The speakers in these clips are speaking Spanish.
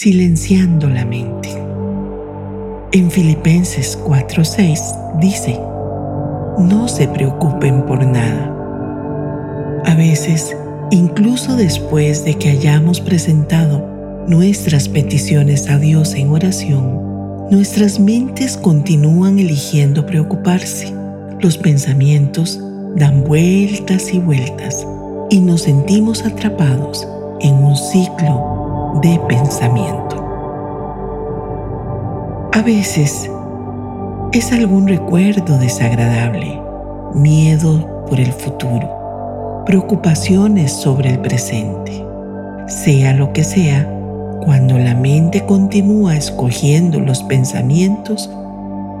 silenciando la mente. En Filipenses 4:6 dice, no se preocupen por nada. A veces, incluso después de que hayamos presentado nuestras peticiones a Dios en oración, nuestras mentes continúan eligiendo preocuparse. Los pensamientos dan vueltas y vueltas y nos sentimos atrapados en un ciclo de pensamiento. A veces es algún recuerdo desagradable, miedo por el futuro, preocupaciones sobre el presente. Sea lo que sea, cuando la mente continúa escogiendo los pensamientos,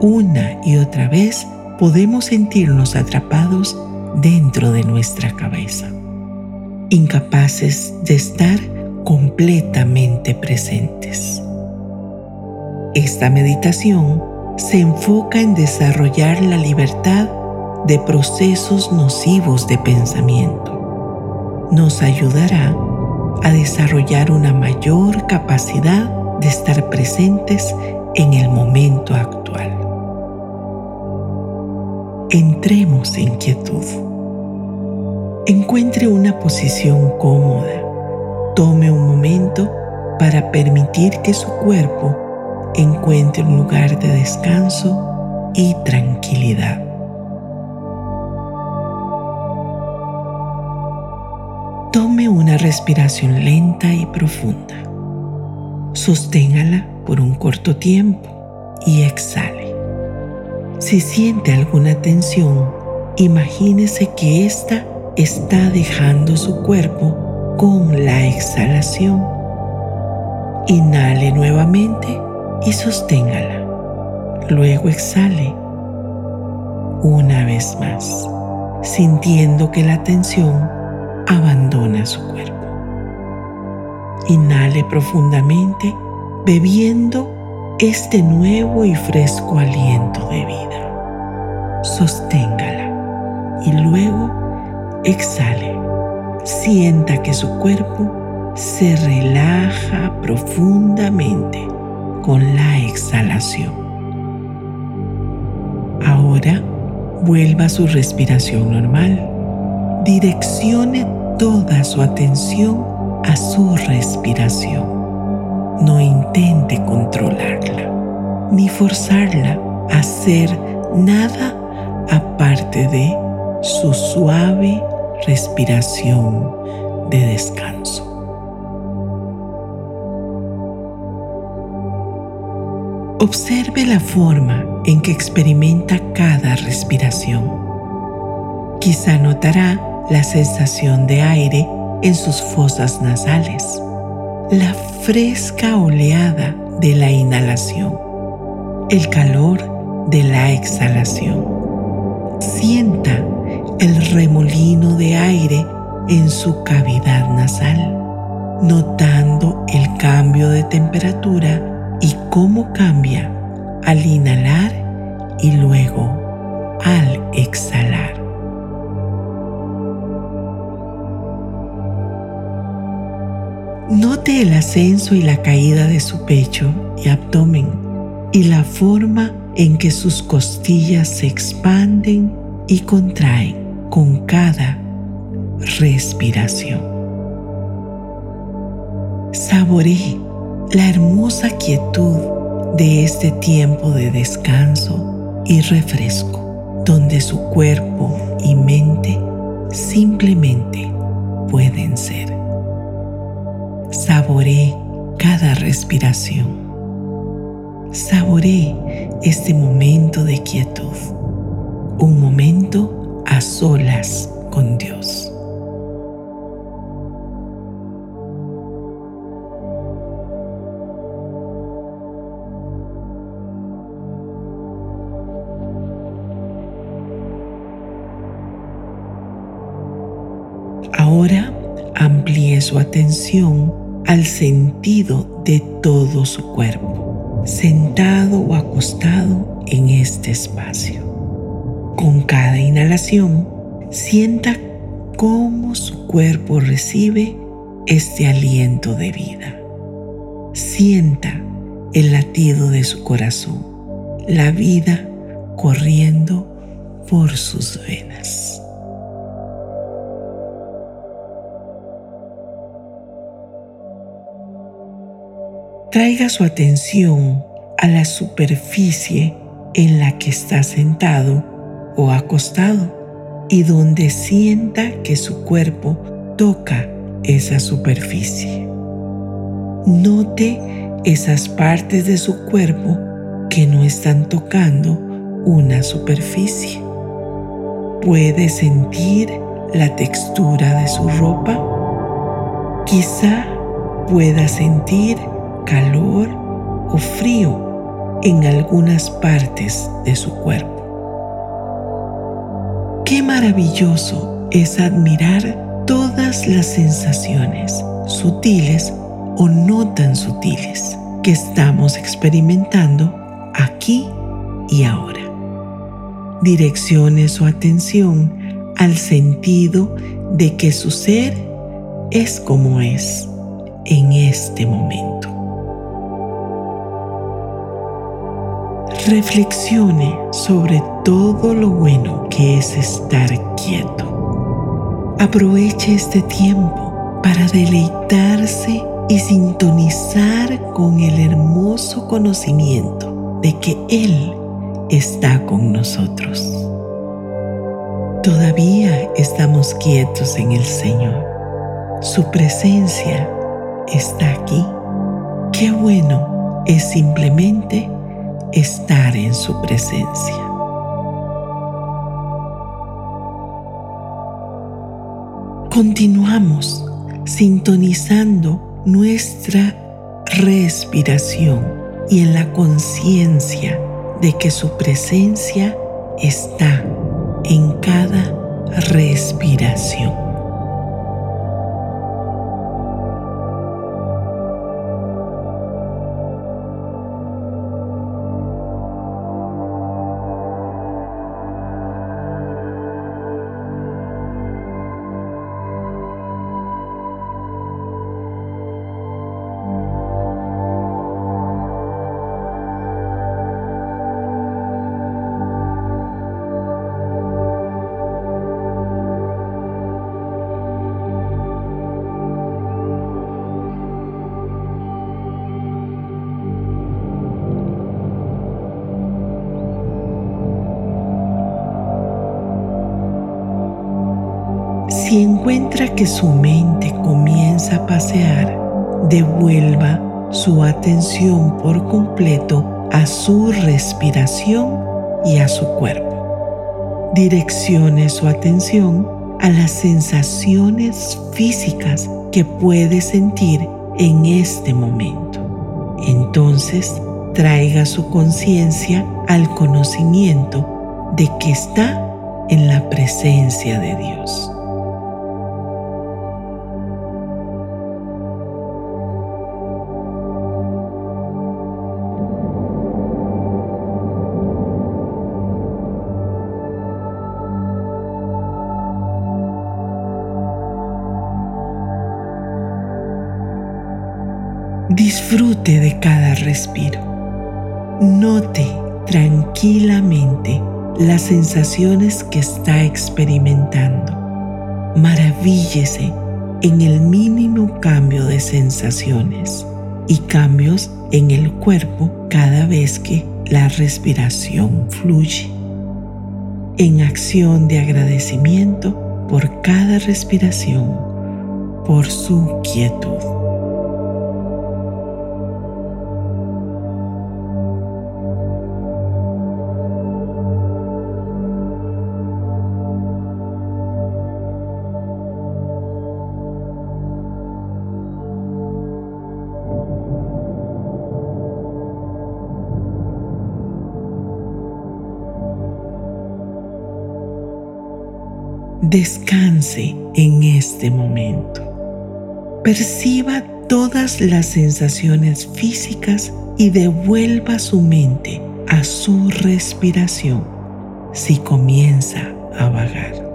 una y otra vez podemos sentirnos atrapados dentro de nuestra cabeza incapaces de estar completamente presentes. Esta meditación se enfoca en desarrollar la libertad de procesos nocivos de pensamiento. Nos ayudará a desarrollar una mayor capacidad de estar presentes en el momento actual. Entremos en quietud. Encuentre una posición cómoda. Tome un momento para permitir que su cuerpo encuentre un lugar de descanso y tranquilidad. Tome una respiración lenta y profunda. Sosténgala por un corto tiempo y exhale. Si siente alguna tensión, imagínese que esta está dejando su cuerpo con la exhalación. Inhale nuevamente y sosténgala. Luego exhale una vez más, sintiendo que la tensión abandona su cuerpo. Inhale profundamente, bebiendo este nuevo y fresco aliento de vida. Sosténgala y luego Exhale. Sienta que su cuerpo se relaja profundamente con la exhalación. Ahora vuelva a su respiración normal. Direccione toda su atención a su respiración. No intente controlarla ni forzarla a hacer nada aparte de su suave respiración de descanso. Observe la forma en que experimenta cada respiración. Quizá notará la sensación de aire en sus fosas nasales, la fresca oleada de la inhalación, el calor de la exhalación. Sienta el remolino de aire en su cavidad nasal, notando el cambio de temperatura y cómo cambia al inhalar y luego al exhalar. Note el ascenso y la caída de su pecho y abdomen y la forma en que sus costillas se expanden y contraen con cada respiración. Saboree la hermosa quietud de este tiempo de descanso y refresco, donde su cuerpo y mente simplemente pueden ser. Saboree cada respiración. Saboree este momento de quietud, un momento a solas con Dios. Ahora amplíe su atención al sentido de todo su cuerpo, sentado o acostado en este espacio. Con cada inhalación, sienta cómo su cuerpo recibe este aliento de vida. Sienta el latido de su corazón, la vida corriendo por sus venas. Traiga su atención a la superficie en la que está sentado o acostado y donde sienta que su cuerpo toca esa superficie. Note esas partes de su cuerpo que no están tocando una superficie. Puede sentir la textura de su ropa. Quizá pueda sentir calor o frío en algunas partes de su cuerpo. Qué maravilloso es admirar todas las sensaciones, sutiles o no tan sutiles, que estamos experimentando aquí y ahora. Direccione su atención al sentido de que su ser es como es en este momento. Reflexione sobre todo lo bueno que es estar quieto. Aproveche este tiempo para deleitarse y sintonizar con el hermoso conocimiento de que Él está con nosotros. Todavía estamos quietos en el Señor. Su presencia está aquí. Qué bueno es simplemente estar en su presencia. Continuamos sintonizando nuestra respiración y en la conciencia de que su presencia está en cada respiración. Encuentra que su mente comienza a pasear, devuelva su atención por completo a su respiración y a su cuerpo. Direccione su atención a las sensaciones físicas que puede sentir en este momento. Entonces, traiga su conciencia al conocimiento de que está en la presencia de Dios. De cada respiro. Note tranquilamente las sensaciones que está experimentando. Maravíllese en el mínimo cambio de sensaciones y cambios en el cuerpo cada vez que la respiración fluye. En acción de agradecimiento por cada respiración, por su quietud. Descanse en este momento. Perciba todas las sensaciones físicas y devuelva su mente a su respiración si comienza a vagar.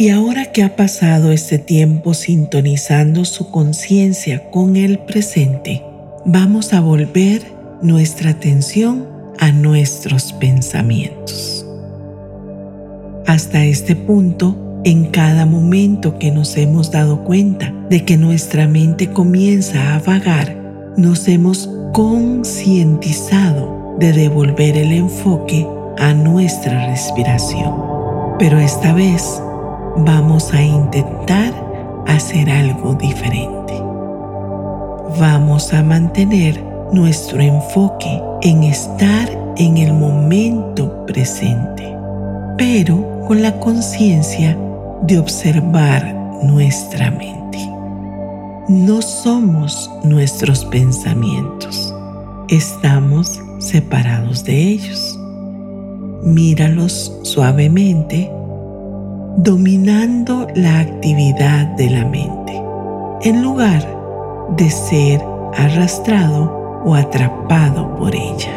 Y ahora que ha pasado este tiempo sintonizando su conciencia con el presente, vamos a volver nuestra atención a nuestros pensamientos. Hasta este punto, en cada momento que nos hemos dado cuenta de que nuestra mente comienza a vagar, nos hemos concientizado de devolver el enfoque a nuestra respiración. Pero esta vez vamos a intentar hacer algo diferente. Vamos a mantener nuestro enfoque en estar en el momento presente, pero con la conciencia de observar nuestra mente. No somos nuestros pensamientos, estamos separados de ellos. Míralos suavemente dominando la actividad de la mente, en lugar de ser arrastrado o atrapado por ella.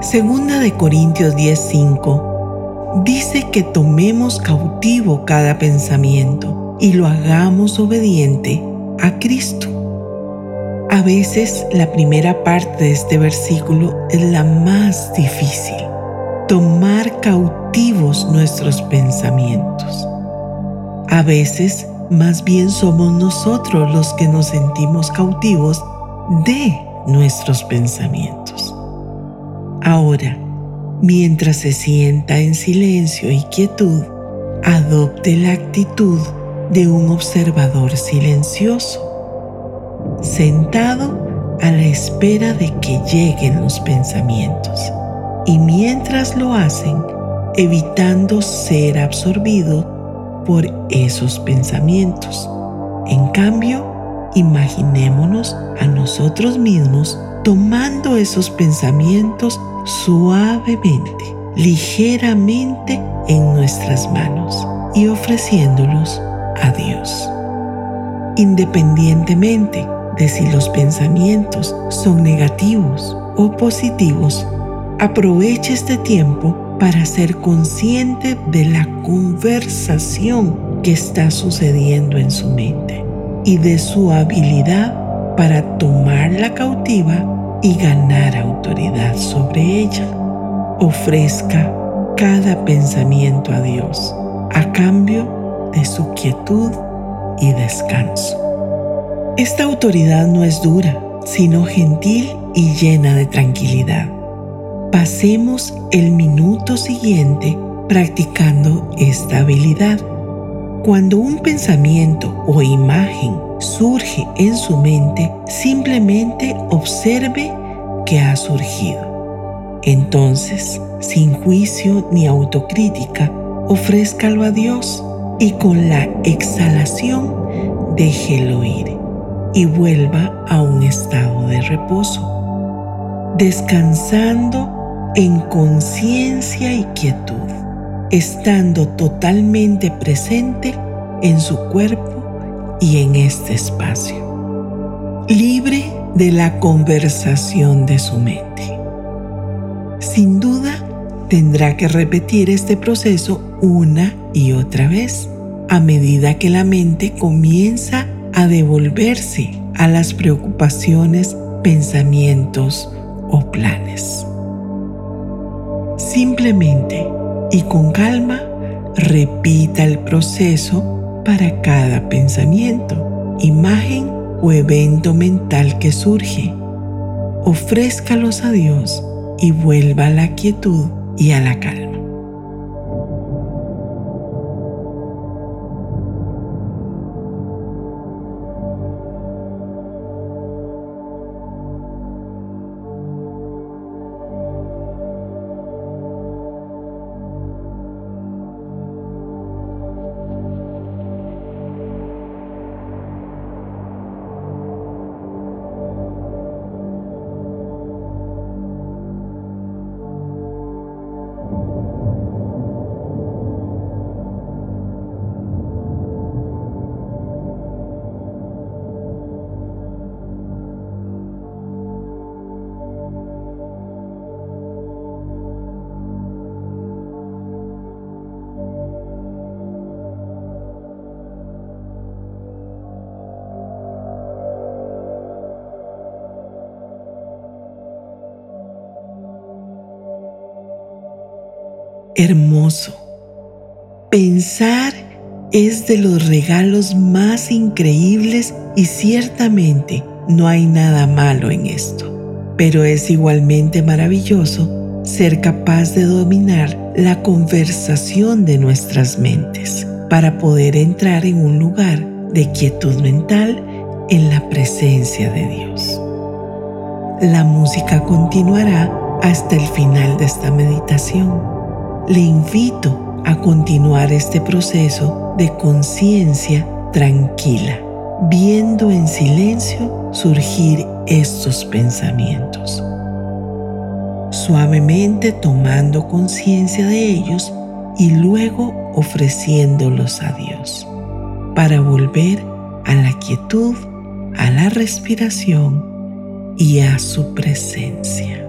Segunda de Corintios 10:5 dice que tomemos cautivo cada pensamiento y lo hagamos obediente a Cristo. A veces la primera parte de este versículo es la más difícil tomar cautivos nuestros pensamientos. A veces, más bien somos nosotros los que nos sentimos cautivos de nuestros pensamientos. Ahora, mientras se sienta en silencio y quietud, adopte la actitud de un observador silencioso, sentado a la espera de que lleguen los pensamientos y mientras lo hacen, evitando ser absorbido por esos pensamientos. En cambio, imaginémonos a nosotros mismos tomando esos pensamientos suavemente, ligeramente en nuestras manos y ofreciéndolos a Dios. Independientemente de si los pensamientos son negativos o positivos, Aproveche este tiempo para ser consciente de la conversación que está sucediendo en su mente y de su habilidad para tomarla cautiva y ganar autoridad sobre ella. Ofrezca cada pensamiento a Dios a cambio de su quietud y descanso. Esta autoridad no es dura, sino gentil y llena de tranquilidad. Pasemos el minuto siguiente practicando esta habilidad. Cuando un pensamiento o imagen surge en su mente, simplemente observe que ha surgido. Entonces, sin juicio ni autocrítica, ofrézcalo a Dios y con la exhalación déjelo ir y vuelva a un estado de reposo, descansando en conciencia y quietud, estando totalmente presente en su cuerpo y en este espacio, libre de la conversación de su mente. Sin duda, tendrá que repetir este proceso una y otra vez a medida que la mente comienza a devolverse a las preocupaciones, pensamientos o planes. Simplemente y con calma repita el proceso para cada pensamiento, imagen o evento mental que surge. Ofrézcalos a Dios y vuelva a la quietud y a la calma. Hermoso. Pensar es de los regalos más increíbles y ciertamente no hay nada malo en esto. Pero es igualmente maravilloso ser capaz de dominar la conversación de nuestras mentes para poder entrar en un lugar de quietud mental en la presencia de Dios. La música continuará hasta el final de esta meditación. Le invito a continuar este proceso de conciencia tranquila, viendo en silencio surgir estos pensamientos suavemente tomando conciencia de ellos y luego ofreciéndolos a Dios, para volver a la quietud, a la respiración y a su presencia.